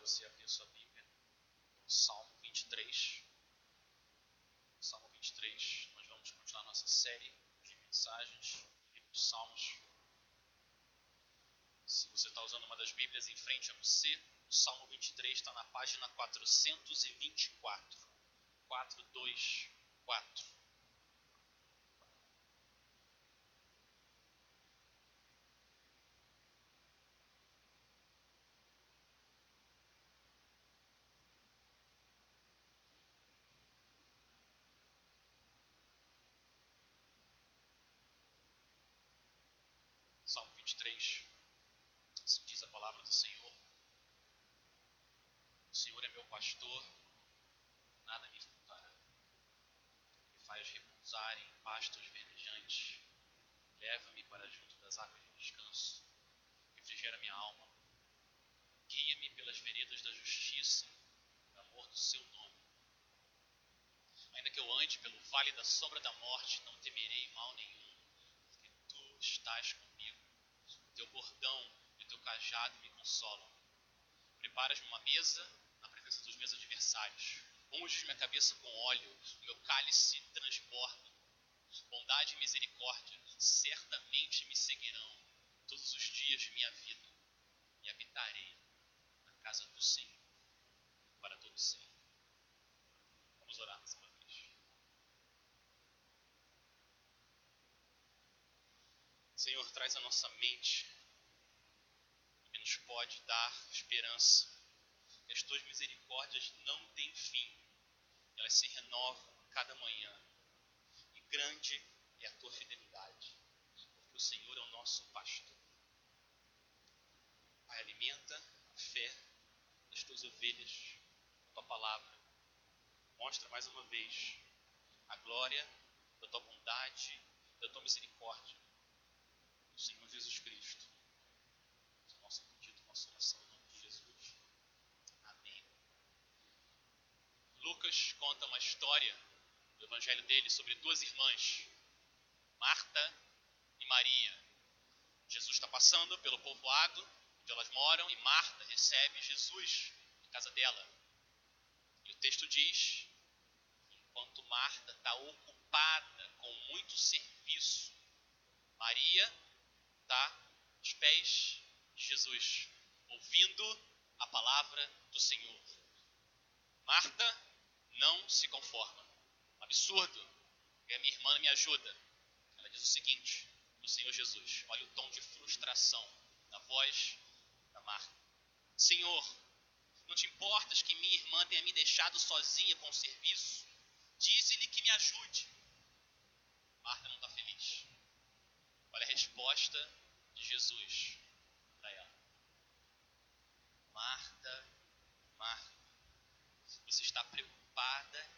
você abrir sua Bíblia Salmo 23. Salmo 23, nós vamos continuar nossa série de mensagens, livro de Salmos. Se você está usando uma das Bíblias em frente a você, o Salmo 23 está na página 424. 424. Salmo 23, assim diz a palavra do Senhor. O Senhor é meu pastor, nada me faltará. Me faz repousar em pastos verdejantes, leva-me para junto das águas de descanso, refrigera minha alma, guia-me pelas veredas da justiça, por amor do seu nome. Ainda que eu ande pelo vale da sombra da morte, não temerei mal nenhum, porque tu estás comigo teu bordão e o teu cajado me consolam. Preparas-me uma mesa na presença dos meus adversários. Unges minha cabeça com óleo, meu cálice transborda. Bondade e misericórdia certamente me seguirão todos os dias de minha vida e habitarei na casa do Senhor para todo sempre. Vamos orar mais uma vez. Senhor, traz a nossa mente que nos pode dar esperança. Que as tuas misericórdias não têm fim, elas se renovam cada manhã. Grande é a tua fidelidade, porque o Senhor é o nosso pastor. Pai, alimenta a fé das tuas ovelhas, a tua palavra. Mostra mais uma vez a glória da tua bondade, da tua misericórdia Senhor Jesus Cristo. Esse é o nosso pedido, nossa oração em nome de Jesus. Amém. Lucas conta uma história do evangelho dele sobre duas irmãs, Marta e Maria. Jesus está passando pelo povoado onde elas moram e Marta recebe Jesus na casa dela. E o texto diz: enquanto Marta está ocupada com muito serviço, Maria está aos pés de Jesus, ouvindo a palavra do Senhor. Marta não se conforma. Absurdo. E a minha irmã me ajuda. Ela diz o seguinte do Senhor Jesus. Olha o tom de frustração na voz da Marta. Senhor, não te importas que minha irmã tenha me deixado sozinha com o serviço? Dize-lhe que me ajude. Marta não está feliz. Olha a resposta de Jesus para ela. Marta, Marta, você está preocupada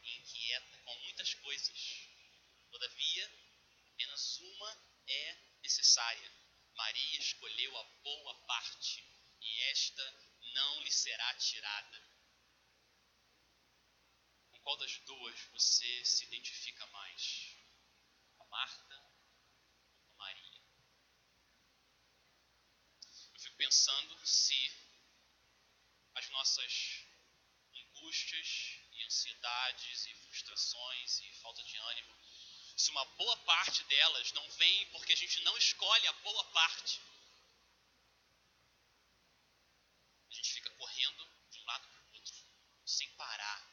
e inquieta com muitas coisas. Todavia, apenas uma é necessária. Maria escolheu a boa parte e esta não lhe será tirada. Com qual das duas você se identifica mais? A Marta pensando se as nossas angústias e ansiedades e frustrações e falta de ânimo, se uma boa parte delas não vem porque a gente não escolhe a boa parte. A gente fica correndo de um lado para o outro, sem parar,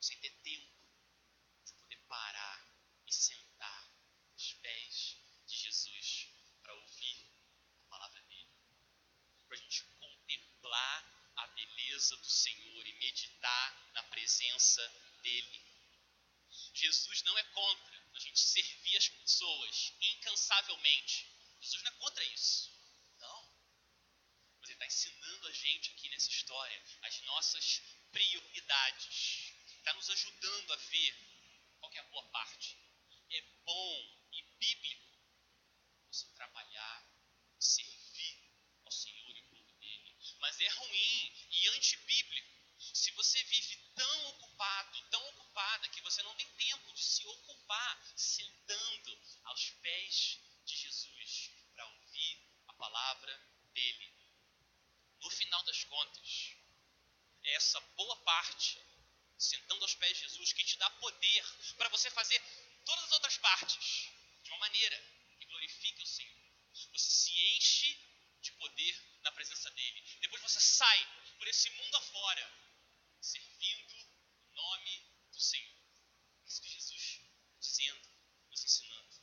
sem ter tempo de poder parar e sentar aos pés de Jesus para ouvir palavra dele, para a gente contemplar a beleza do Senhor e meditar na presença dele. Jesus não é contra a gente servir as pessoas incansavelmente. Jesus não é contra isso. Não. Mas ele está ensinando a gente aqui nessa história as nossas prioridades. Está nos ajudando a ver qual é a boa parte. É bom e bíblico você trabalhar servir ao Senhor e ao povo dele. Mas é ruim e antibíblico se você vive tão ocupado, tão ocupada, que você não tem tempo de se ocupar sentando aos pés de Jesus para ouvir a palavra dele. No final das contas, essa boa parte, sentando aos pés de Jesus, que te dá poder para você fazer todas as outras partes de uma maneira que glorifique o Senhor. Você se enche de poder presença dele. Depois você sai por esse mundo afora, servindo o nome do Senhor. Isso que Jesus dizendo, nos ensinando.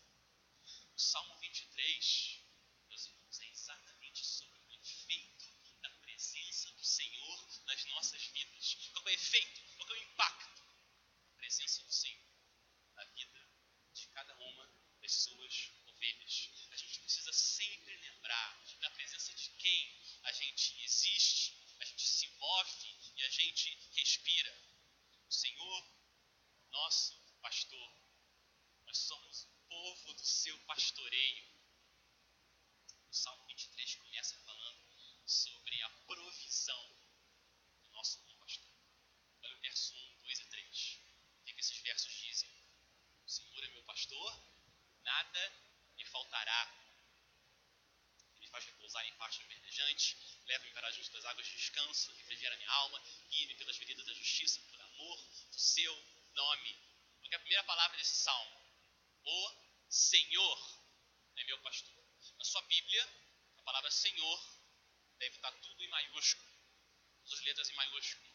O Salmo 23, meus irmãos, é exatamente sobre o efeito da presença do Senhor nas nossas vidas. Qual é o efeito? Qual é o impacto da presença do Senhor na vida de cada uma das suas ovelhas? A gente precisa sempre lembrar da presença de quem a gente existe, a gente se move e a gente respira. O Senhor, nosso pastor, nós somos o povo do seu pastoreio. O Salmo 23 começa falando sobre a provisão do nosso bom pastor. Olha o verso 1, 2 e 3. O que esses versos dizem? O Senhor é meu pastor, nada me faltará faz repousar em pastos verdejantes, leva-me para junto das águas de descanso, refrigera minha alma, guia-me pelas veredas da justiça, por amor do seu nome. Porque a primeira palavra desse salmo, o Senhor é meu pastor. Na sua Bíblia, a palavra Senhor deve estar tudo em maiúsculo, todas as letras em maiúsculo.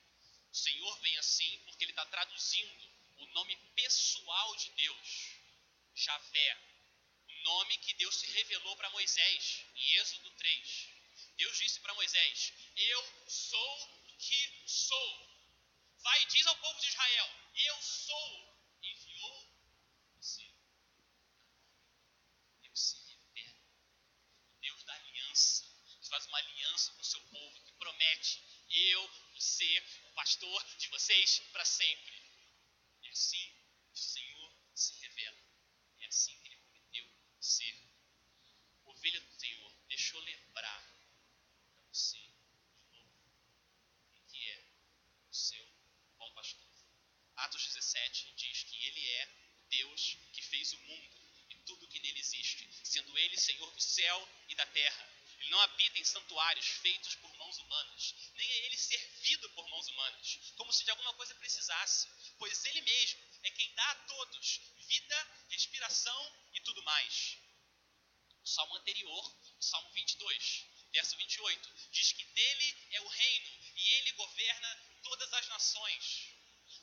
O Senhor vem assim porque ele está traduzindo o nome pessoal de Deus, Javé, nome que Deus se revelou para Moisés, em Êxodo 3. Deus disse para Moisés: Eu sou o que sou. Vai e diz ao povo de Israel: Eu sou. Enviou você. Deus se revela. Deus da aliança. Faz uma aliança com o seu povo que promete: Eu vou ser o pastor de vocês para sempre. E assim o Senhor se revela. É assim que ser ovelha do Senhor, deixa eu lembrar para você de novo o que é o seu bom pastor. Atos 17 diz que ele é Deus que fez o mundo e tudo que nele existe, sendo ele Senhor do céu e da terra. Ele não habita em santuários feitos por mãos humanas, nem é ele servido por mãos humanas, como se de alguma coisa precisasse, pois ele mesmo é quem dá a todos vida, respiração e tudo mais. O salmo anterior, o salmo 22, verso 28, diz que dele é o reino e ele governa todas as nações.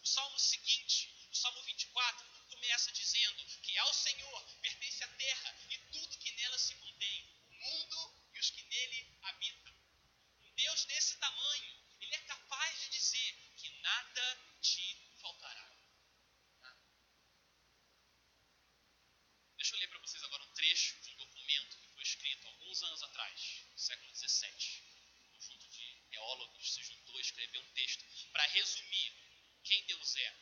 O salmo seguinte, o salmo 24, começa dizendo que ao Senhor pertence a terra e tudo que nela se contém, o mundo e os que nele habitam. Um Deus desse tamanho, ele é capaz de dizer que nada te faltará. Deixa eu ler para vocês agora um trecho de um documento que foi escrito alguns anos atrás, no século XVII. Um conjunto de teólogos se juntou a escrever um texto para resumir quem Deus é.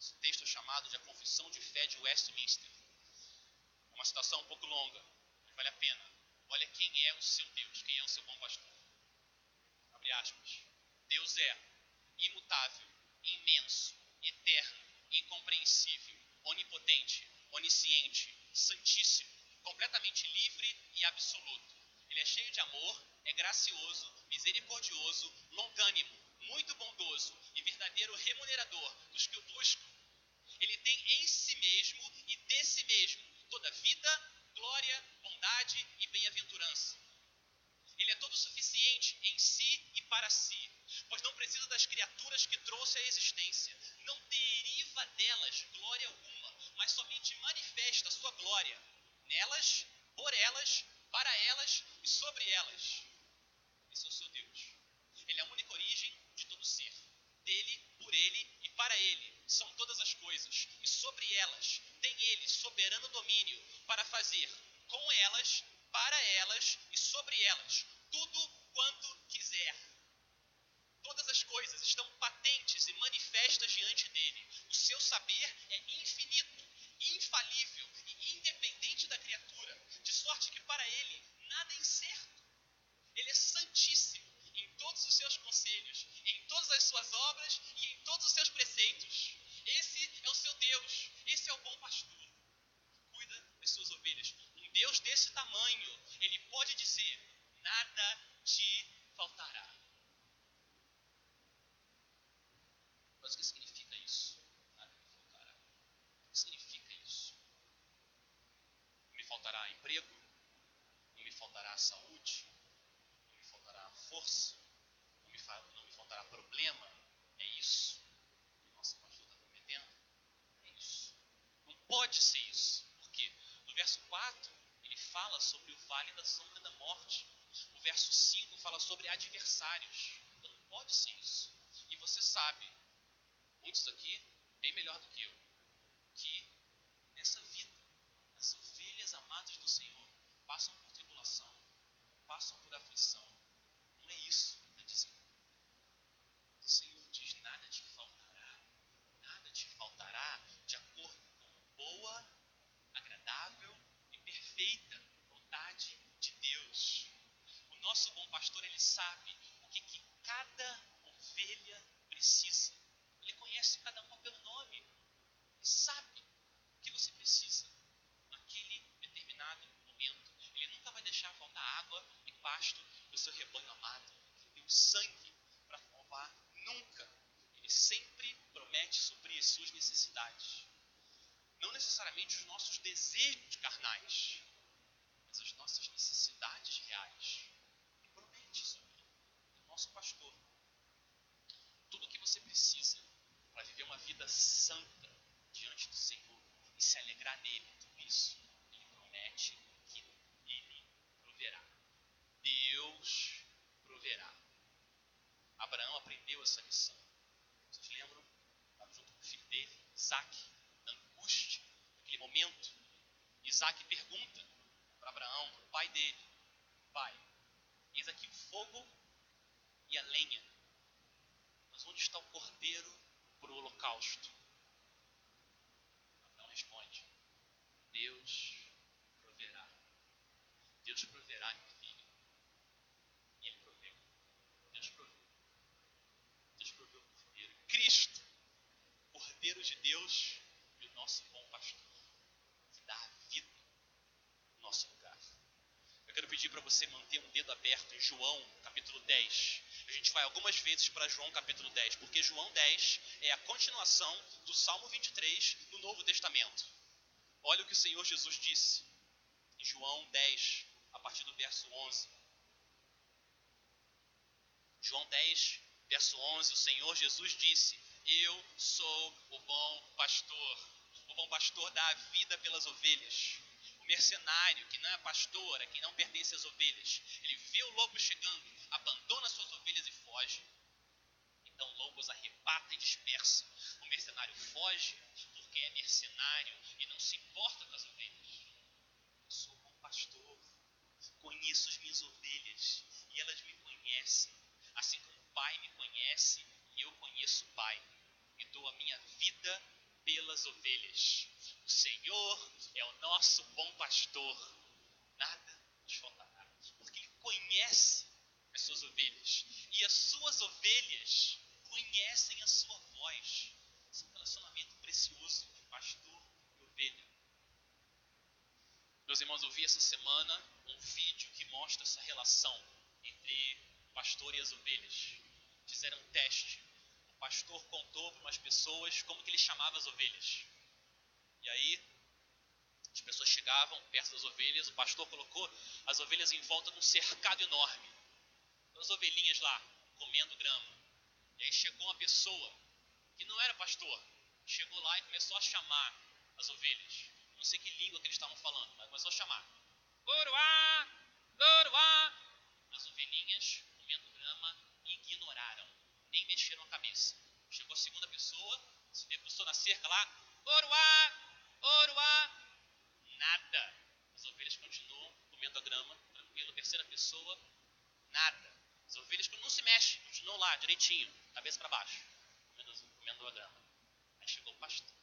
Esse texto é chamado de A Confissão de Fé de Westminster. É uma citação um pouco longa, mas vale a pena. Olha quem é o seu Deus, quem é o seu bom pastor. Abre aspas. Deus é imutável, imenso, eterno, incompreensível, onipotente, onisciente, santíssimo, completamente livre e absoluto. Ele é cheio de amor, é gracioso, misericordioso, longânimo, muito bondoso e verdadeiro remunerador dos que o buscam. Ele tem em si mesmo e de si mesmo toda vida, glória, bondade e bem-aventurança. Ele é todo suficiente em si e para si, pois não precisa das criaturas que trouxe à existência, não deriva delas glória alguma mas somente manifesta sua glória nelas, por elas, para elas e sobre elas. Esse é o seu Deus. Ele é a única origem de todo ser. Dele, por ele e para ele são todas as coisas, e sobre elas tem ele soberano domínio para fazer com elas, para elas e sobre elas tudo quanto quiser. Todas as coisas estão patentes e manifestas diante dele. O seu saber é infinito infalível e independente da criatura, de sorte que para ele nada é incerto. Ele é todos os seus conselhos, em todas as suas obras e em todos os seus preceitos. Esse é o seu Deus, esse é o bom pastor. Cuida das suas ovelhas. Um Deus desse tamanho, ele pode dizer: nada te faltará. Mas o que significa isso? Nada me faltará. O que significa isso? Não me faltará emprego, não me faltará saúde, não me faltará força, pode ser isso. Porque no verso 4 ele fala sobre o vale da sombra da morte. O verso 5 fala sobre adversários. Não pode ser isso. E você sabe, muitos aqui, bem melhor do que eu, que nessa vida, as ovelhas amadas do Senhor passam por tribulação, passam por aflição. Não é isso que está dizendo. O Senhor diz: nada te faltará, nada te faltará de acordo com boa, agradável e perfeita vontade de Deus. O nosso bom pastor, ele sabe o que, que cada ovelha precisa. Ele conhece cada uma pelo nome. Ele sabe o que você precisa naquele determinado momento. Ele nunca vai deixar faltar água e pasto para o seu rebanho amado. E o sangue para salvar. Nunca. Ele sempre promete suprir as suas necessidades. Não necessariamente os nossos desejos carnais, mas as nossas necessidades reais. Ele promete suprir. É o nosso pastor. Tudo o que você precisa para viver uma vida santa diante do Senhor e se alegrar nele, tudo isso, ele promete que ele proverá. Deus proverá. Abraão aprendeu essa lição. Vocês lembram? Estava junto com o filho dele, Isaac, na angústia, naquele momento. Isaac pergunta para Abraão, para o pai dele: Pai, eis aqui o fogo e a lenha, mas onde está o cordeiro para o holocausto? Abraão responde: Deus proverá. Deus proverá, meu filho. E ele proveu. Deus proveu. Deus proveu o cordeiro. Cristo, cordeiro de Deus e o nosso bom pastor, que dá a vida no nosso quero pedir para você manter um dedo aberto em João, capítulo 10. A gente vai algumas vezes para João, capítulo 10, porque João 10 é a continuação do Salmo 23 no Novo Testamento. Olha o que o Senhor Jesus disse em João 10, a partir do verso 11. João 10, verso 11, o Senhor Jesus disse: Eu sou o bom pastor. O bom pastor dá a vida pelas ovelhas. Mercenário, que não é pastor, é quem não pertence às ovelhas, ele vê o lobo chegando, abandona suas ovelhas e foge. Então o lobo os arrebata e dispersa. O mercenário foge porque é mercenário e não se importa com as ovelhas. Eu sou o bom pastor, conheço as minhas ovelhas e elas me conhecem, assim como o Pai me conhece e eu conheço o Pai e dou a minha vida pelas ovelhas. O Senhor é o nosso bom pastor, nada nos faltará, porque Ele conhece as suas ovelhas e as suas ovelhas conhecem a sua voz. Esse é relacionamento precioso de pastor e ovelha. Meus irmãos, eu vi essa semana um vídeo que mostra essa relação entre o pastor e as ovelhas. Fizeram um teste. O pastor contou para umas pessoas como que ele chamava as ovelhas. E aí, as pessoas chegavam perto das ovelhas, o pastor colocou as ovelhas em volta de um cercado enorme. As ovelhinhas lá, comendo grama. E aí chegou uma pessoa que não era pastor, chegou lá e começou a chamar as ovelhas. Não sei que língua que eles estavam falando, mas começou a chamar. Uruá! Uruá! As ovelhinhas, comendo grama, ignoraram, mexeram a cabeça. Chegou a segunda pessoa, se debruçou na cerca lá, Oruá! Oruá! Nada. As ovelhas continuam comendo a grama, tranquilo. Terceira pessoa, nada. As ovelhas não se mexem, continuam lá, direitinho, cabeça para baixo, comendo, comendo a grama. Aí chegou o pastor.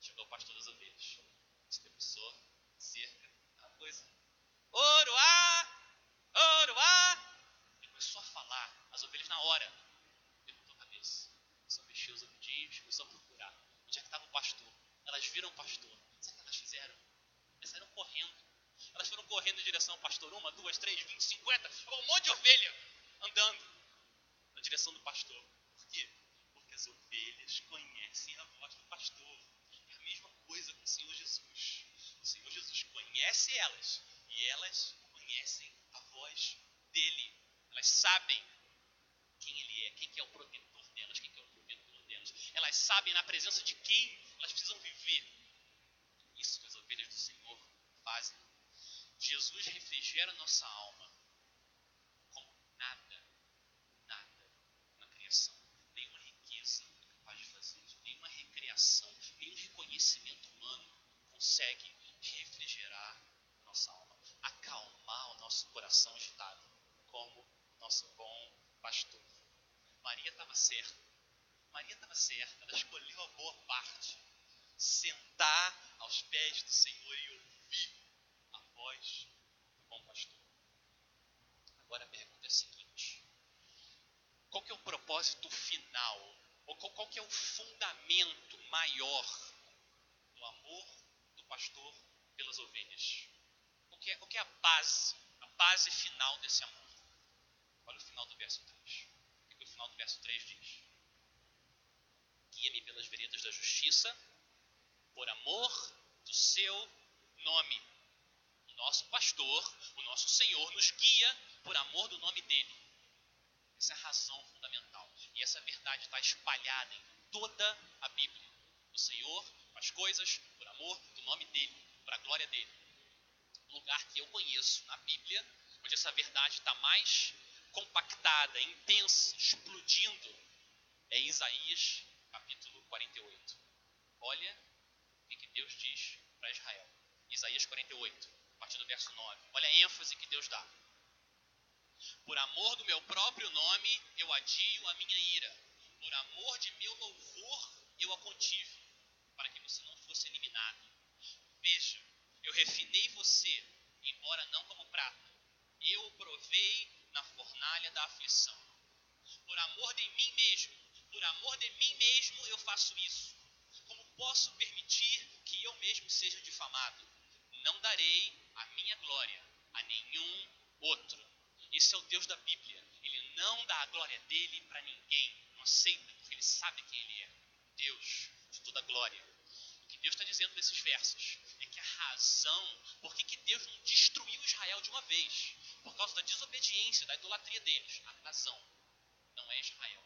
Chegou o pastor das ovelhas. Se debruçou, cerca, aquela coisa. Oruá! Oruá! Ele começou a falar, as ovelhas na hora. Levantou a cabeça, começou a mexer os ouvidinhos, começou a procurar. Onde é que estava o pastor? Elas viram o pastor. Sabe o que elas fizeram? Elas saíram correndo. Elas foram correndo em direção ao pastor. Uma, duas, três, vinte, cinquenta. Um monte de ovelha andando na direção do pastor. Por quê? Porque as ovelhas conhecem a voz do pastor. É a mesma coisa com o Senhor Jesus. O Senhor Jesus conhece elas e elas conhecem a voz dele. Elas sabem quem ele é, quem que é o protetor delas, quem que é o protetor delas. Elas sabem na presença de quem elas precisam viver. Isso que as ovelhas do Senhor fazem. Jesus refrigera nossa alma como nada, nada na criação. Nenhuma riqueza é capaz de fazer isso. Nenhuma recreação, nenhum reconhecimento humano consegue refrigerar nossa alma, acalmar o nosso coração agitado, como nosso bom pastor. Maria estava certa. Maria estava certa, ela escolheu a boa parte. Sentar aos pés do Senhor e ouvir a voz do bom pastor. Agora a pergunta é a seguinte: qual que é o propósito final? Ou qual, qual que é o fundamento maior do amor do pastor pelas ovelhas? Que é, que é a base, a base final desse amor? Olha o final do verso 3. O que o final do verso 3 diz? Guia-me pelas veredas da justiça, por amor do seu nome. O nosso pastor, o nosso Senhor, nos guia por amor do nome dele. Essa é a razão fundamental. E essa verdade está espalhada em toda a Bíblia. O Senhor faz coisas por amor do nome dele, para a glória dele. O lugar que eu conheço na Bíblia, onde essa verdade está mais compactada, intensa, explodindo, é Isaías capítulo 48. Olha o que Deus diz para Israel. Isaías 48, a partir do verso 9. Olha a ênfase que Deus dá. Por amor do meu próprio nome, eu adio a minha ira. Por amor de meu louvor, eu a contive, para que você não fosse eliminado. Veja, eu refinei você, embora não como prata. Eu o provei na fornalha da aflição. Por amor de mim mesmo, por amor de mim mesmo eu faço isso. Como posso permitir que eu mesmo seja difamado? Não darei a minha glória a nenhum outro. Esse é o Deus da Bíblia. Ele não dá a glória dele para ninguém. Não aceita, porque ele sabe quem ele é. Deus de toda glória. O que Deus está dizendo nesses versos é que a razão por que Deus não destruiu Israel de uma vez por causa da desobediência, da idolatria deles. A razão não é Israel.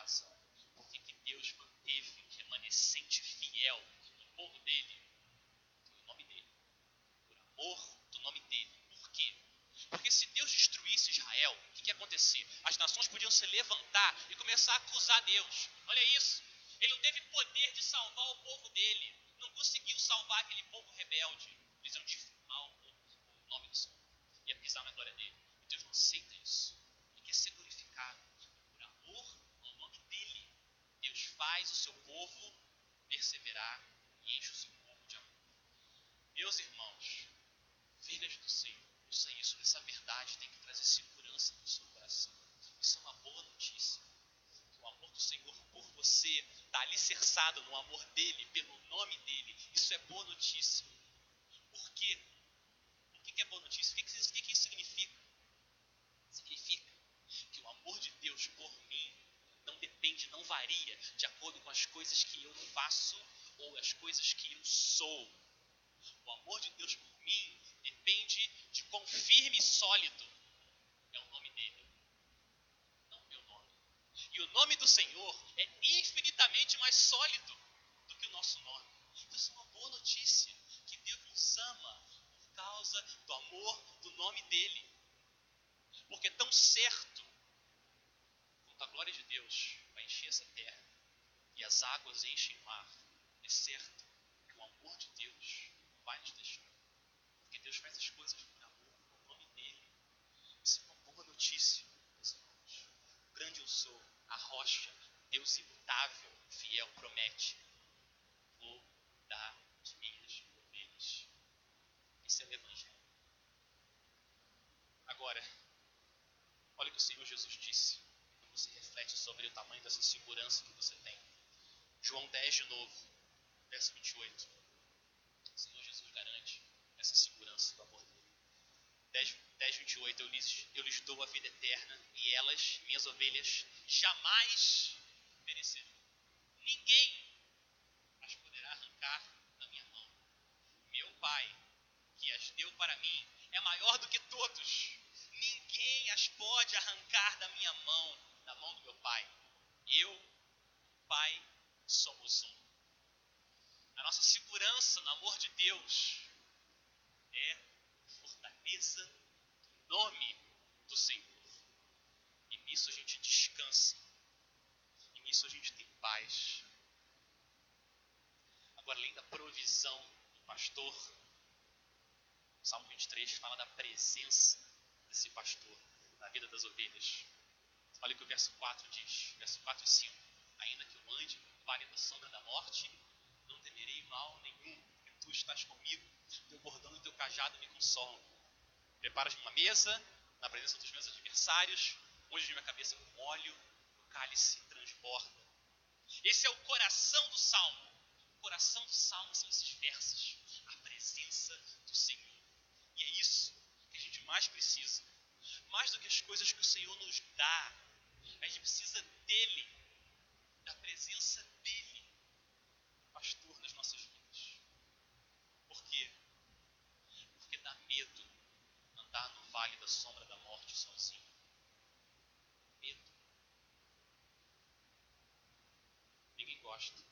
Razão por que Deus manteve um remanescente fiel do povo dele, o nome dele, por amor do nome dele. Por quê? Porque se Deus destruísse Israel, o que, que ia acontecer? As nações podiam se levantar e começar a acusar Deus. Olha isso. Ele não teve poder de salvar o povo dele. Não conseguiu salvar aquele povo rebelde. Eles iam difamar o, o nome do Senhor ia pisar na glória dele. E Deus não aceita isso. Ele quer ser glorificado. Por amor ao nome dele, Deus faz o seu povo perseverar e enche o seu povo de amor. Meus irmãos, filhas do Senhor, ouça isso, essa verdade tem que trazer segurança no seu coração. Isso é uma boa notícia. O amor do Senhor por você está alicerçado no amor dele, pelo nome dele. Isso é boa notícia. Por quê? que é boa notícia? O que isso significa? Significa que o amor de Deus por não varia de acordo com as coisas que eu faço ou as coisas que eu sou. O amor de Deus por mim depende de quão firme e sólido é o nome dele, não meu nome. E o nome do Senhor é infinitamente mais sólido do que o nosso nome. Então, isso é uma boa notícia, que Deus nos ama causa do amor do nome dele. Porque é tão certo quanto a glória de Deus encher essa terra e as águas enchem o mar, é certo que o amor de Deus vai nos deixar. Porque Deus faz as coisas por amor, no nome dele. Isso é uma boa notícia, meus irmãos. Grande eu sou, a rocha, Deus imutável, fiel, promete. Vou dar as minhas esse é o Evangelho. Agora, olha o que o Senhor Jesus disse. Reflete sobre o tamanho dessa segurança que você tem. João 10 de novo, verso 28. O Senhor Jesus garante essa segurança do amor dele. 10, 10 28, eu lhes, eu lhes dou a vida eterna e elas, minhas ovelhas, jamais perecerão. Ninguém as poderá arrancar da minha mão. Meu Pai, que as deu para mim, é maior do que todos. Ninguém as pode arrancar da minha mão, da mão do meu Pai. Eu, Pai, somos um. A nossa segurança no amor de Deus é fortaleza do nome do Senhor. E nisso a gente descansa. E nisso a gente tem paz. Agora, além da provisão do pastor, o Salmo 23 fala da presença desse pastor na vida das ovelhas. Olha o que o verso 4 diz, verso 4 e 5. Ainda que eu ande no vale da sombra da morte, não temerei mal nenhum, porque tu estás comigo, teu bordão e teu cajado me consolam. Preparas uma mesa na presença dos meus adversários, unges minha cabeça com óleo, o cálice transborda. Esse é o coração do salmo. O coração do salmo são esses versos, a presença do Senhor. E é isso que a gente mais precisa. Mais do que as coisas que o Senhor nos dá, a gente precisa dele, da presença dele, pastor nas nossas vidas. Por quê? Porque dá medo andar no vale da sombra da morte sozinho. Medo. Ninguém gosta.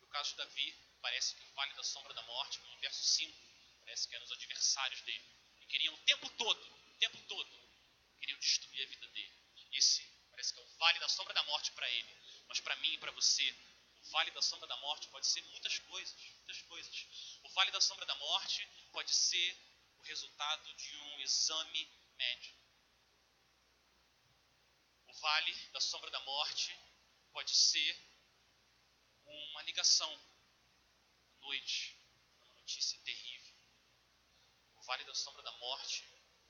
No caso de Davi, parece que o vale da sombra da morte, no verso 5, Parece que eram os adversários dele. E queriam o tempo todo, o tempo todo, queriam destruir a vida dele. Esse parece que é o vale da sombra da morte para ele. Mas para mim e para você, o vale da sombra da morte pode ser muitas coisas, muitas coisas. O vale da sombra da morte pode ser o resultado de um exame médico. O vale da sombra da morte pode ser uma ligação à noite, uma notícia terrível. O vale da sombra da morte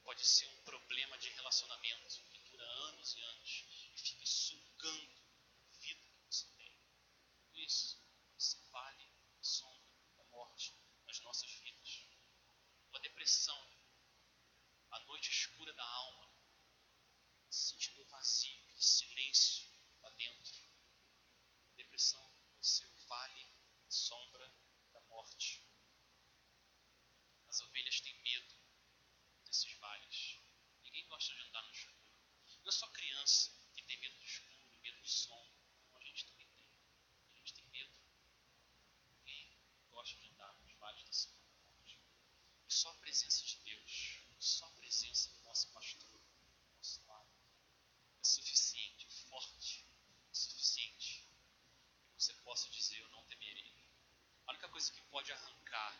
pode ser um problema de relacionamento que dura anos e fica sugando a vida que você tem. Por isso, esse vale da sombra da morte nas nossas vidas. Uma depressão, a noite escura da alma, sentindo vazio, aquele silêncio lá dentro. Depressão pode ser o vale da sombra da morte. As ovelhas têm medo desses vales. Ninguém gosta de andar no escuro. Não é só criança que tem medo do escuro, medo do som. A gente também tem. A gente tem medo. Ninguém gosta de andar nos vales da sombra da morte. E só a presença de Deus, só a presença do nosso pastor, do nosso lado, é suficiente, forte, é suficiente que você possa dizer: Eu não temerei. A única coisa que pode arrancar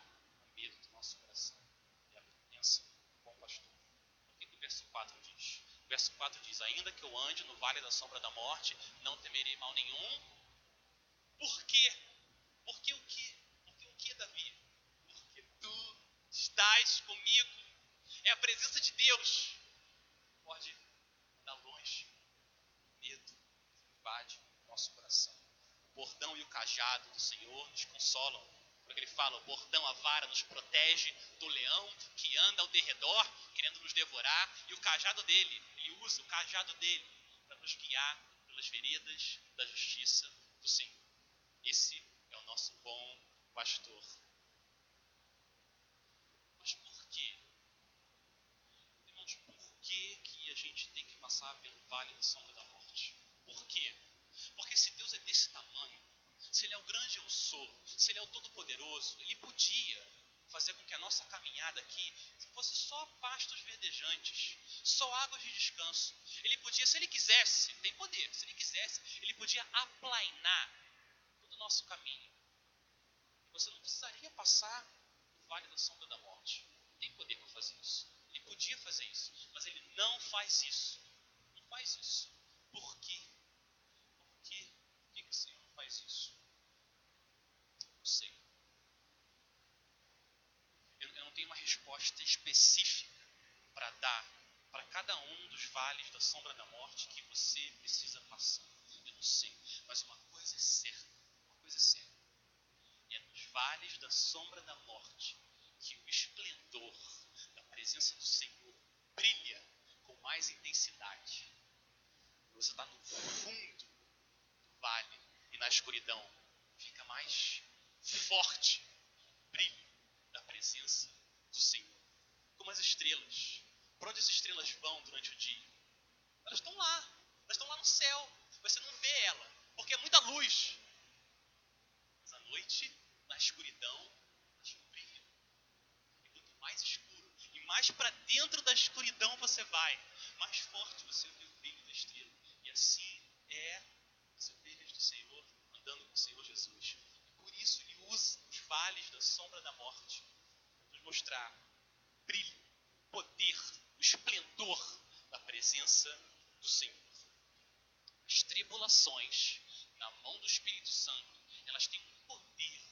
medo do nosso coração é a presença do bom pastor. O que o verso 4 diz? O verso 4 diz: Ainda que eu ande no vale da sombra da morte, não temerei mal nenhum. Por quê? Porque o que? Porque o que, Davi? Porque tu estás comigo. É a presença de Deus. Pode andar longe. Medo invade o nosso coração. O bordão e o cajado do Senhor nos consolam porque ele fala: o bordão, a vara nos protege do leão que anda ao derredor, querendo nos devorar, e o cajado dele, usa o cajado dele para nos guiar pelas veredas da justiça do Senhor. Esse é o nosso bom pastor. Mas por quê? Irmãos, por que, que a gente tem que passar pelo vale da sombra da morte? Por quê? Porque se Deus é desse tamanho, se Ele é o grande eu sou, se Ele é o todo-poderoso, Ele podia fazer com que a nossa caminhada aqui fosse só pastos verdejantes, só águas de descanso. Ele podia, se Ele quisesse, tem poder, se Ele quisesse, Ele podia aplainar todo o nosso caminho. Você não precisaria passar no vale da sombra da morte. Tem poder para fazer isso. Ele podia fazer isso, mas Ele não faz isso. Não faz isso. Por quê? Por quê? Por que, que o Senhor não faz isso? sei. Tenho uma resposta específica para dar para cada um dos vales da sombra da morte que você precisa passar. Eu não sei, mas uma coisa é certa, uma coisa é certa. É nos vales da sombra da morte que o esplendor da presença do Senhor brilha com mais intensidade. Você está no fundo do vale e na escuridão fica mais forte brilho da presença do Senhor. Como as estrelas. Para onde as estrelas vão durante o dia? Elas estão lá. Elas estão lá no céu. Você não vê ela, porque é muita luz. Mas à noite, na escuridão, elas brilham. E quanto mais escuro e mais para dentro da escuridão você vai, mais forte você vê o brilho da estrela. E assim é as ovelhas do Senhor andando com o Senhor Jesus. Por isso ele usa os vales da sombra da morte mostrar brilho, poder, o esplendor da presença do Senhor. As tribulações na mão do Espírito Santo, elas têm o poder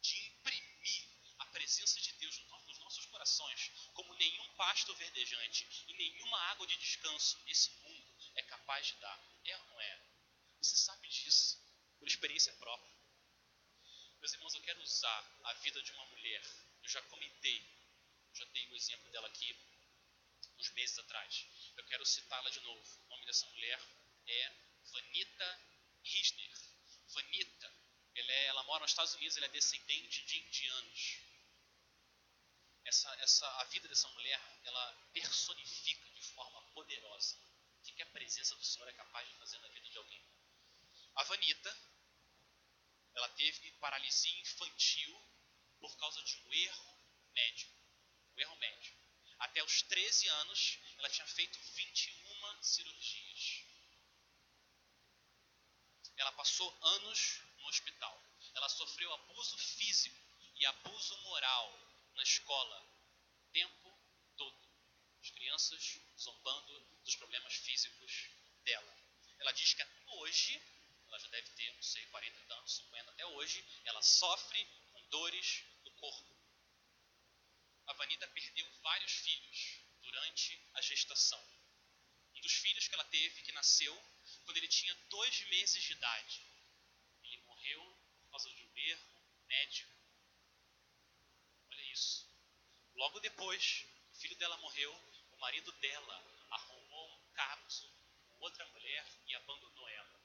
de imprimir a presença de Deus nos nossos corações, como nenhum pasto verdejante e nenhuma água de descanso nesse mundo é capaz de dar. É ou não é? Você sabe disso, por experiência própria. Meus irmãos, eu quero usar a vida de uma mulher. Eu já comentei, já dei o exemplo dela aqui uns meses atrás. Eu quero citá-la de novo. O nome dessa mulher é Vanita Risner. Vanita, ela, é, ela mora nos Estados Unidos, ela é descendente de indianos. Essa, essa, a vida dessa mulher, ela personifica de forma poderosa o que, que a presença do Senhor é capaz de fazer na vida de alguém. A Vanita, ela teve paralisia infantil por causa de um erro médico. Um erro médico. Até os 13 anos, ela tinha feito 21 cirurgias. Ela passou anos no hospital. Ela sofreu abuso físico e abuso moral na escola o tempo todo. As crianças zombando dos problemas físicos dela. Ela diz que até hoje ela já deve ter, não sei, 40 anos, 50 até hoje, ela sofre dores no corpo. A Vanita perdeu vários filhos durante a gestação. Um dos filhos que ela teve, que nasceu quando ele tinha dois meses de idade, ele morreu por causa de um erro médico. Olha isso. Logo depois, o filho dela morreu, o marido dela arrumou um caso com outra mulher e abandonou ela.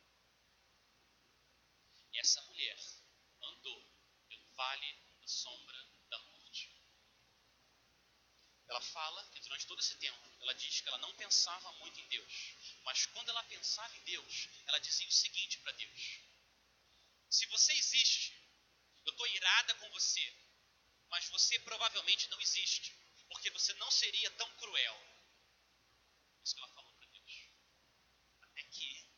E essa mulher vale da sombra da morte. Ela fala que durante todo esse tempo, ela diz que ela não pensava muito em Deus. Mas quando ela pensava em Deus, ela dizia o seguinte para Deus: Se você existe, eu estou irada com você, mas você provavelmente não existe, porque você não seria tão cruel. Isso que ela falou para Deus. Até que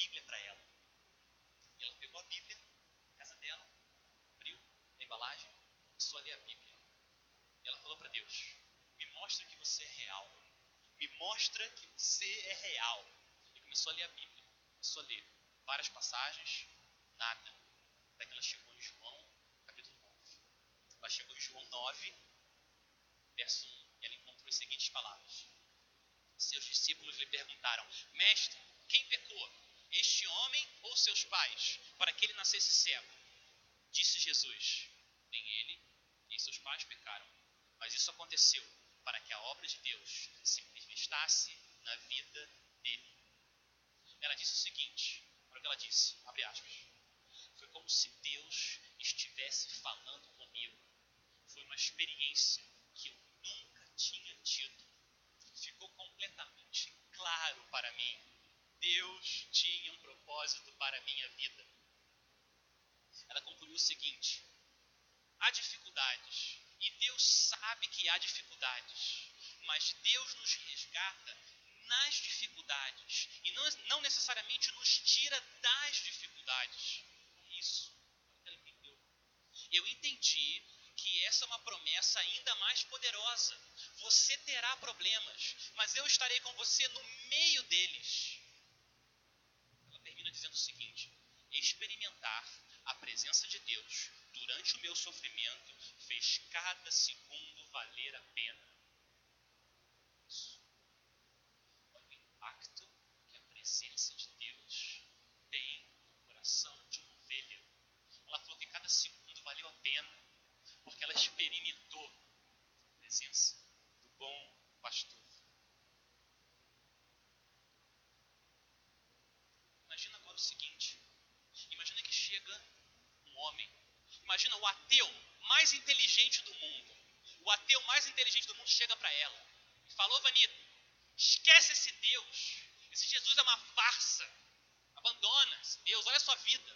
Bíblia para ela. E ela pegou a Bíblia, na casa dela, abriu a embalagem, começou a ler a Bíblia. E ela falou para Deus: Me mostra que você é real. Me mostra que você é real. E começou a ler a Bíblia. Começou a ler várias passagens, nada. Até que ela chegou em João, capítulo 9. Ela chegou em João 9, verso 1, e ela encontrou as seguintes palavras. Seus discípulos lhe perguntaram: Mestre, quem pecou? este homem ou seus pais, para que ele nascesse cego? Disse Jesus: Nem ele, seus pais pecaram, mas isso aconteceu para que a obra de Deus se manifestasse na vida dele. Ela disse o seguinte: olha o que ela disse, abre aspas. Foi como se Deus estivesse falando comigo. Foi uma experiência que eu nunca tinha tido. Ficou completamente claro para mim Deus tinha um propósito para a minha vida. Ela concluiu o seguinte: há dificuldades, e Deus sabe que há dificuldades, mas Deus nos resgata nas dificuldades e não, não necessariamente nos tira das dificuldades. Isso. Ela. Eu entendi que essa é uma promessa ainda mais poderosa. Você terá problemas, mas eu estarei com você no meio deles dizendo o seguinte: experimentar a presença de Deus durante o meu sofrimento fez cada segundo valer a pena. Isso. Olha o impacto que a presença de Deus tem no coração de uma ovelha. Ela falou que cada segundo valeu a pena, porque ela experimentou a presença do bom pastor. Imagina agora o seguinte: Imagina o ateu mais inteligente do mundo. O ateu mais inteligente do mundo chega para ela e falou, Vanita, esquece esse Deus. Esse Jesus é uma farsa. Abandona esse Deus, olha a sua vida.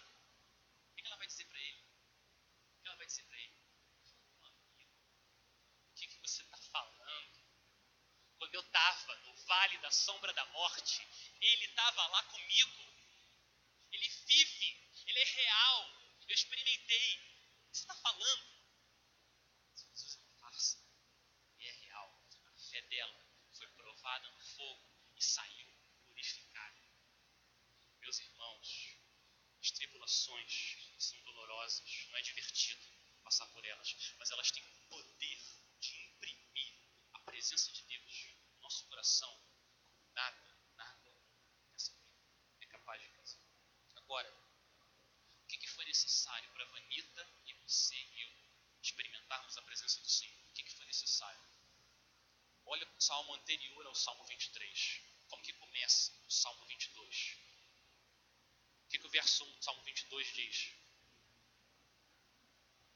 O que ela vai dizer para ele? O que ela vai dizer para ele? O que, que você está falando? Quando eu estava no vale da sombra da morte, ele estava lá comigo. Ele vive, ele é real. Eu experimentei. O que você está falando? Jesus é uma farsa. E é real. A fé dela foi provada no fogo e saiu purificada. Meus irmãos, as tribulações são dolorosas. Não é divertido passar por elas. Mas elas têm o poder de imprimir a presença de Deus no nosso coração. Como nada nessa vida é capaz de fazer. Agora, o que, que foi necessário para Vanita e você e eu experimentarmos a presença do Senhor? O que, que foi necessário? Olha o salmo anterior ao salmo 23. Como que começa o salmo 22? O que, que o verso 1 do salmo 22 diz?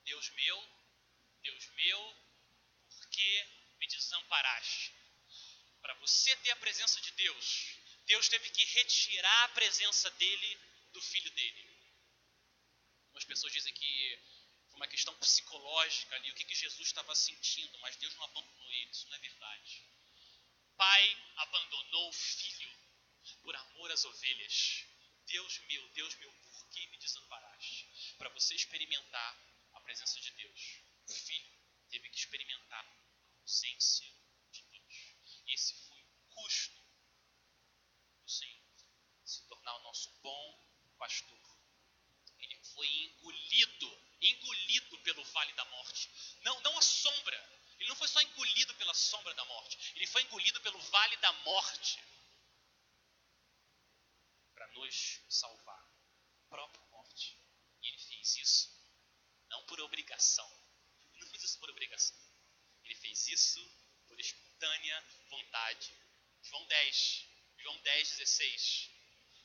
Deus meu, Deus meu, por que me desamparaste? Para você ter a presença de Deus, Deus teve que retirar a presença dele do filho dele. Algumas pessoas dizem que uma questão psicológica ali, o que, que Jesus estava sentindo, mas Deus não abandonou ele, isso não é verdade. Pai abandonou o filho por amor às ovelhas. Deus meu, Deus meu, por que me desamparaste? Para você experimentar a presença de Deus, o filho teve que experimentar a ausência de Deus. Esse foi o custo do Senhor, se tornar o nosso bom pastor. Foi engolido, engolido pelo vale da morte. Não, não a sombra. Ele não foi só engolido pela sombra da morte. Ele foi engolido pelo vale da morte para nos salvar. Própria morte. E ele fez isso não por obrigação. Ele não fez isso por obrigação. Ele fez isso por espontânea vontade. João 10, João 10, 16.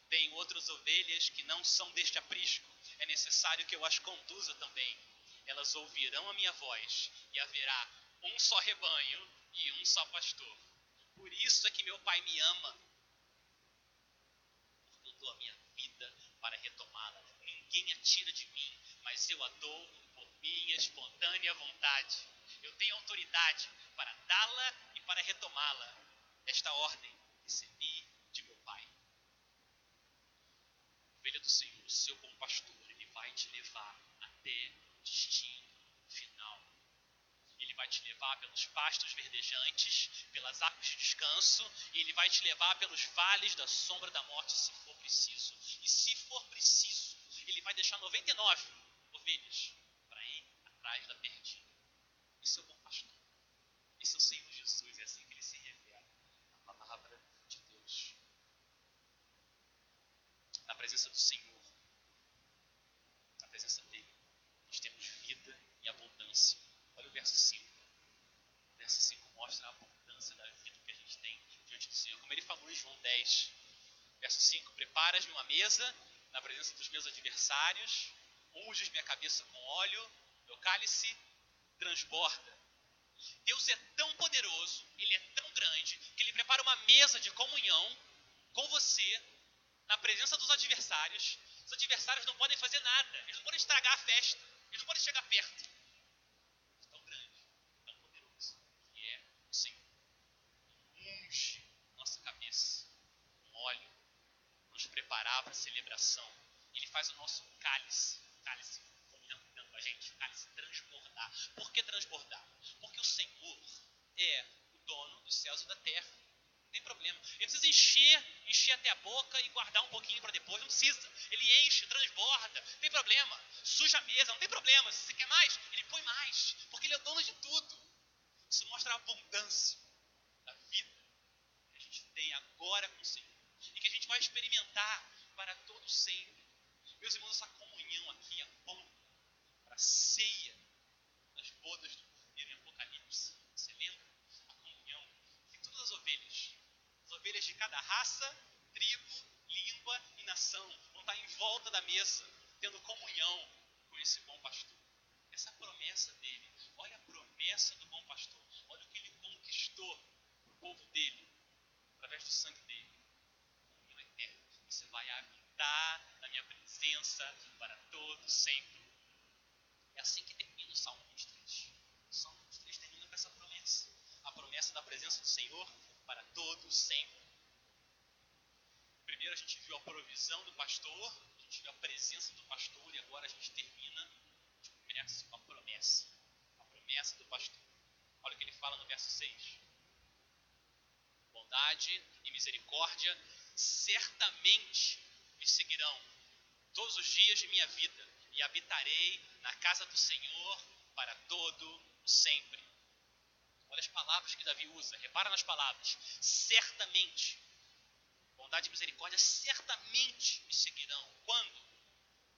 Tem outras ovelhas que não são deste aprisco. É necessário que eu as conduza também. Elas ouvirão a minha voz e haverá um só rebanho e um só pastor. Por isso é que meu Pai me ama. Porque eu dou a minha vida para retomá-la. Ninguém a tira de mim, mas eu a dou por minha espontânea vontade. Eu tenho autoridade para dá-la e para retomá-la. Esta ordem recebi de meu Pai. Ovelha do Senhor, seu bom pastor, vai te levar até o destino final. Ele vai te levar pelos pastos verdejantes, pelas águas de descanso, e ele vai te levar pelos vales da sombra da morte, se for preciso. E se for preciso, ele vai deixar 99 ovelhas para ir atrás da perdida. Isso é o bom pastor. Isso é o Senhor Jesus, é assim que ele se revela na palavra de Deus. Na presença do Senhor, presença dele, nós temos vida em abundância. Olha o verso 5. O verso 5 mostra a abundância da vida que a gente tem diante do Senhor. Como ele falou em João 10, verso 5: Preparas-me uma mesa na presença dos meus adversários, unges minha cabeça com óleo, meu cálice transborda. Deus é tão poderoso, Ele é tão grande, que Ele prepara uma mesa de comunhão com você, na presença dos adversários. Os adversários não podem fazer nada, eles não podem estragar a festa, eles não podem chegar perto. É tão grande, tão poderoso, que é o Senhor. Unge nossa cabeça com óleo, nos preparar para a celebração. Ele faz o nosso cálice, cálice comunhando com a gente, cálice transbordar. Por que transbordar? Porque o Senhor é o dono dos céus e da terra. Tem problema. Ele precisa encher, encher até a boca e guardar um pouquinho para depois. Não precisa. Ele enche, transborda. Não tem problema. Suja a mesa, não tem problema. Se você quer mais, ele põe mais. Porque ele é o dono de tudo. Isso mostra a abundância da vida que a gente tem agora com o Senhor. E que a gente vai experimentar para todo sempre. Meus irmãos, essa comunhão aqui é pão para a ceia das bodas do Cordeiro em Apocalipse. Você lembra? A comunhão de todas as ovelhas. As ovelhas de cada raça, tribo, língua e nação vão estar em volta da mesa, tendo comunhão com esse bom pastor. essa promessa dele. Olha a promessa do bom pastor. Olha o que ele conquistou o povo dele, através do sangue dele. Comunhão eterna. Você vai habitar na minha presença para todo sempre. É assim que termina o Salmo 23. O Salmo 23 termina com essa promessa. A promessa da presença do Senhor para todo sempre. Primeiro a gente viu a provisão do pastor, a gente viu a presença do pastor e agora a gente termina de começa com a promessa. A promessa do pastor. Olha o que ele fala no verso 6. Bondade e misericórdia certamente me seguirão todos os dias de minha vida e habitarei na casa do Senhor para todo o sempre. Olha as palavras que Davi usa, repara nas palavras. Certamente bondade e misericórdia certamente me seguirão. Quando?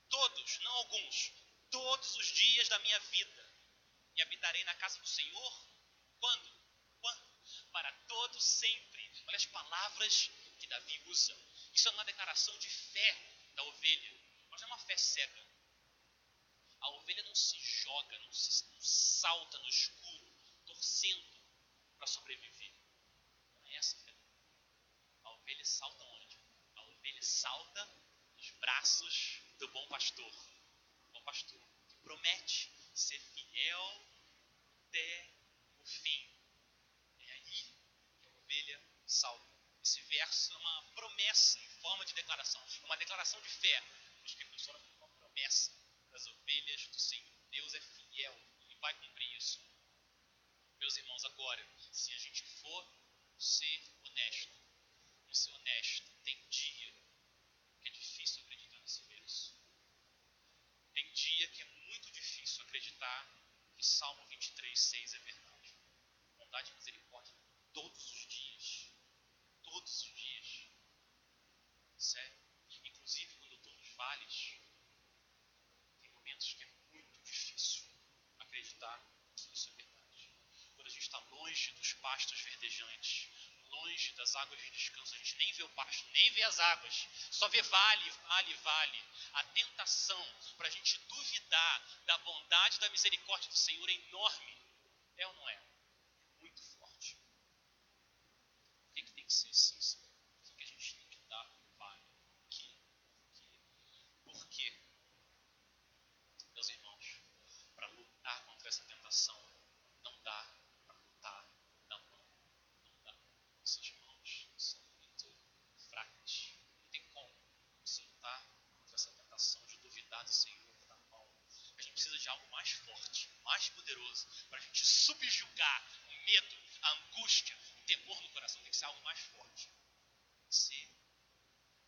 Todos, não alguns, todos os dias da minha vida. E habitarei na casa do Senhor. Quando? Quando? Para todo sempre. Olha as palavras que Davi usa. Isso é uma declaração de fé da ovelha. Mas é uma fé cega. A ovelha não se joga, não, se, não salta no escuro, torcendo para sobreviver. Não é essa fé ovelha salta onde? A ovelha salta nos braços do bom pastor. O bom pastor que promete ser fiel até o fim. É aí que a ovelha salta. Esse verso é uma promessa em forma de declaração, uma declaração de fé. O Espírito Santo é uma promessa das ovelhas do Senhor. Deus é fiel e vai cumprir isso. Meus irmãos, agora, se a gente for ser honesto, ser honesto, tem dia que é difícil acreditar nesse verso. Tem dia que é muito difícil acreditar que Salmo 23, 6 é verdade. Bondade e misericórdia todos os dias. Todos os dias. Sério. Inclusive quando eu estou nos vales, tem momentos que é muito difícil acreditar que isso é verdade. Quando a gente está longe dos pastos verdejantes, longe das águas de descanso, a gente nem vê o pasto, nem vê as águas, só vê vale, vale, vale. A tentação para a gente duvidar da bondade, da misericórdia do Senhor é enorme. É ou não é? Muito forte. Por que, que tem que ser assim, Senhor? Por que, que a gente tem que dar vale? Por quê? Por quê? Meus irmãos, para lutar contra essa tentação, do Senhor na mão. A gente precisa de algo mais forte, mais poderoso, para a gente subjugar o medo, a angústia, o temor no coração. Tem que ser algo mais forte. Tem que ser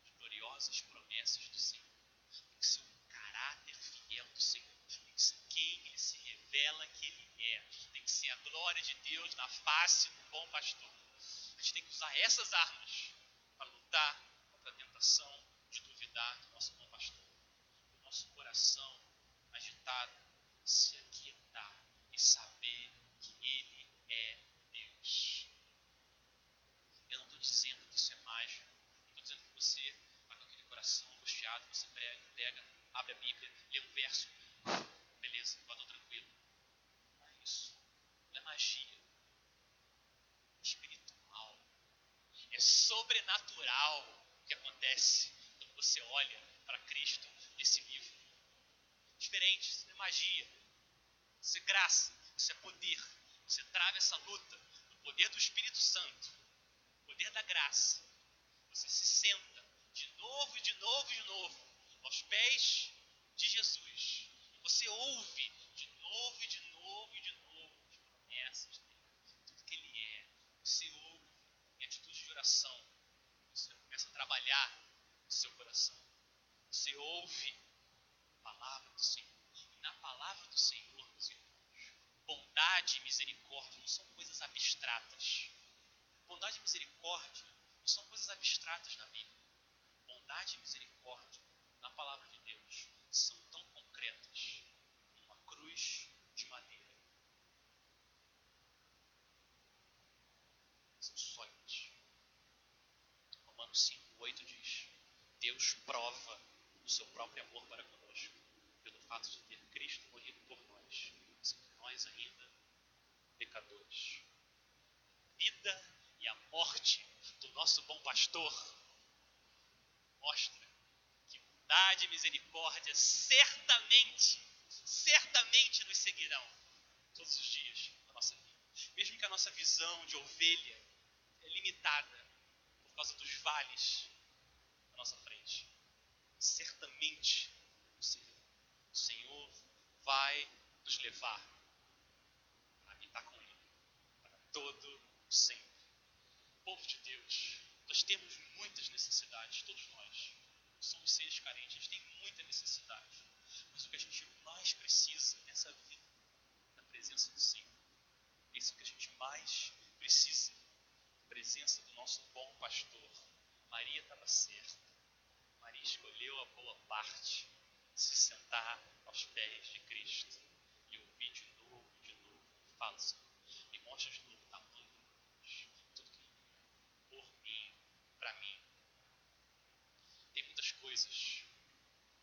as gloriosas promessas do Senhor. Tem que ser o caráter fiel do Senhor. Tem que ser quem Ele se revela que Ele é. Tem que ser a glória de Deus na face do bom pastor. A gente tem que usar essas armas para lutar contra a tentação de duvidar do nosso coração agitado se aquietar e saber que Ele é Deus. Eu não estou dizendo que isso é mágica, estou dizendo que você com aquele coração angustiado, você pega, abre a Bíblia, lê um verso, beleza, estou tranquilo. Não é isso, não é magia, é espiritual, é sobrenatural o que acontece quando você olha para Cristo nesse livro. Diferente, isso não é magia. Isso é graça, isso é poder. Você trava essa luta no poder do Espírito Santo, no poder da graça. Você se senta de novo e de novo e de novo aos pés de Jesus. Você ouve de novo e de novo e de novo as promessas dele, tudo que ele é. Você ouve em atitude de oração. Você começa a trabalhar no seu coração. Você ouve palavra do Senhor. E na palavra do Senhor, meus irmãos, bondade e misericórdia não são coisas abstratas. Bondade e misericórdia não são coisas abstratas na Bíblia. Bondade e misericórdia na palavra de Deus são tão concretas uma cruz de madeira. São sólidas. Romanos 5, 8 diz: Deus prova o seu próprio amor para conosco, pelo fato de ter Cristo morrido por nós, sendo nós ainda pecadores. A vida e a morte do nosso bom pastor mostra que bondade e misericórdia certamente, certamente nos seguirão todos os dias da nossa vida. Mesmo que a nossa visão de ovelha é limitada por causa dos vales certamente o Senhor vai nos levar a habitar com Ele para todo o sempre. Povo de Deus, nós temos muitas necessidades, todos nós. Somos seres carentes, a gente tem muita necessidade. Mas o que a gente mais precisa nessa vida, na presença do Senhor, é isso que a gente mais precisa. A presença do nosso bom pastor. Maria estava certa. Escolheu a boa parte, se sentar aos pés de Cristo e ouvir de novo, de novo. Fala, Senhor, me mostra de novo o tamanho de tudo que por mim, para mim. Tem muitas coisas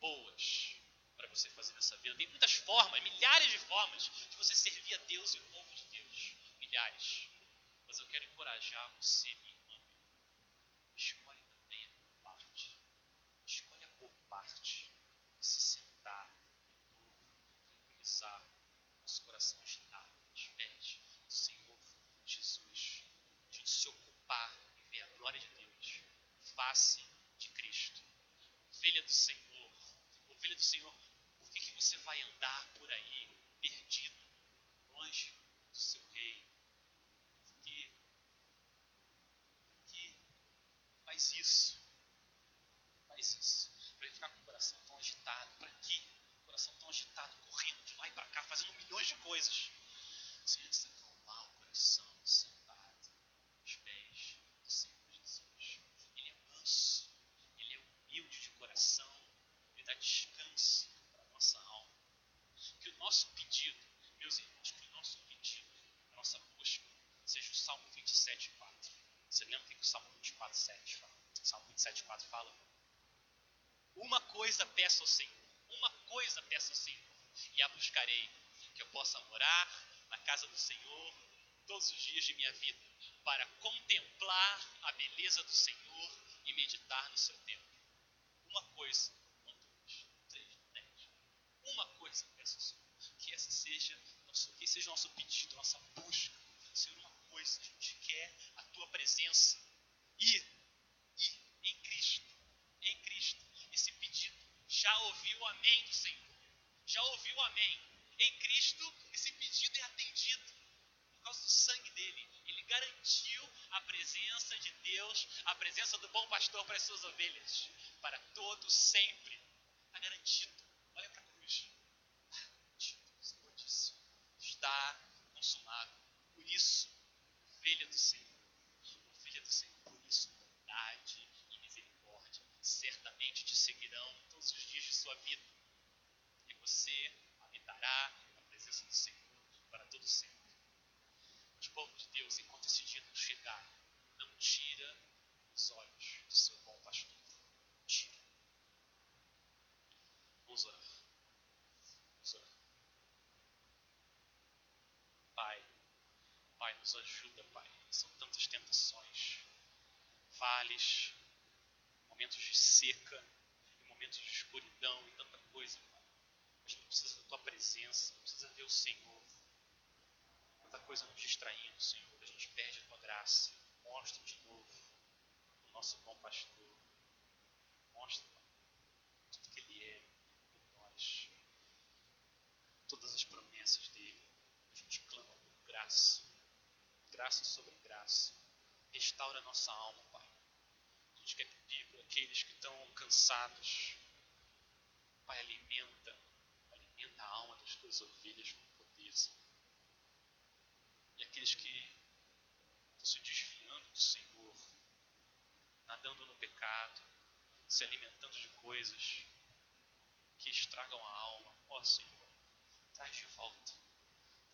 boas para você fazer nessa vida. Tem muitas formas, milhares de formas de você servir a Deus e o povo de Deus. Milhares. Mas eu quero encorajar você, minha irmã. Escolhe também a boa parte. Escolhe a boa parte. Se sentar de novo, tranquilizar nosso coração agitado aos pés do Senhor Jesus. De se ocupar e ver a glória de Deus. Face de Cristo. Ovelha do Senhor. Ovelha do Senhor. Por que, que você vai andar por aí perdido, longe do seu rei? Por quê? Por quê? Faz isso. Faz isso. Para ele ficar com o coração tão agitado. Para quê? Coração tão agitado, correndo de lá e para cá, fazendo milhões de coisas. Você antes de acalmar o coração, sentado aos pés do Senhor Jesus. Ele é manso, ele é humilde de coração, ele dá descanso para a nossa alma. Que o nosso pedido, meus irmãos, que o nosso pedido, a nossa busca, seja o Salmo 27, 4. Você lembra o que o Salmo 24, 7 fala? O Salmo 27, 4 fala? Uma coisa peço ao Senhor, uma coisa peço ao Senhor, e a buscarei, que eu possa morar na casa do Senhor todos os dias de minha vida, para contemplar a beleza do Senhor e meditar no seu templo. Uma coisa, não duas, três, dez. Uma coisa peço ao Senhor, que essa seja, nosso, que esse seja nosso pedido, nossa busca. Senhor, uma coisa, a gente quer a tua presença. E, e em Cristo, em Cristo, esse pedido já ouviu o amém do Senhor. Já ouviu o amém. Em Cristo, esse pedido é atendido por causa do sangue dele. Ele garantiu a presença de Deus, a presença do bom pastor para as suas ovelhas, para todos sempre. Está garantido. Olha para a cruz. Está garantido. O Senhor disse. Está consumado. Por isso, ovelha do Senhor. Ovelha do Senhor, por isso, bondade e misericórdia certamente te seguirão todos os dias de sua vida. E você habitará na presença do Senhor para todo sempre. Mas, povo de Deus, enquanto esse dia não chegar, não tira os olhos do seu bom pastor. Tira. Vamos orar. Vamos orar. Pai, Pai, nos ajuda, Pai. São tantas tentações, vales, momentos de seca, momentos de escuridão e tanta coisa, Pai. A gente precisa da Tua presença, precisa ver o Senhor. Tanta coisa nos distraindo, Senhor. A gente perde a Tua graça. Mostra de novo o nosso bom pastor. Mostra, Pai, tudo que Ele é por nós. Todas as promessas dEle. A gente clama por graça. Graça sobre graça. Restaura nossa alma, Pai. A gente quer pedir por aqueles que estão cansados. Pai, alimenta, alimenta a alma das tuas ovelhas com. Senhor. E aqueles que estão se desviando do Senhor, nadando no pecado, se alimentando de coisas que estragam a alma. Ó Senhor, traz de volta,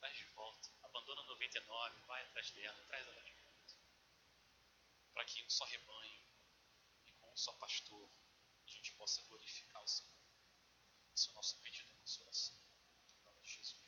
traz de volta. Abandona 99, vai atrás dela, traz ela de volta. Para que um só rebanho e com um só pastor a gente possa glorificar o Senhor. Esse é o nosso pedido, a oração. Em nome de Jesus.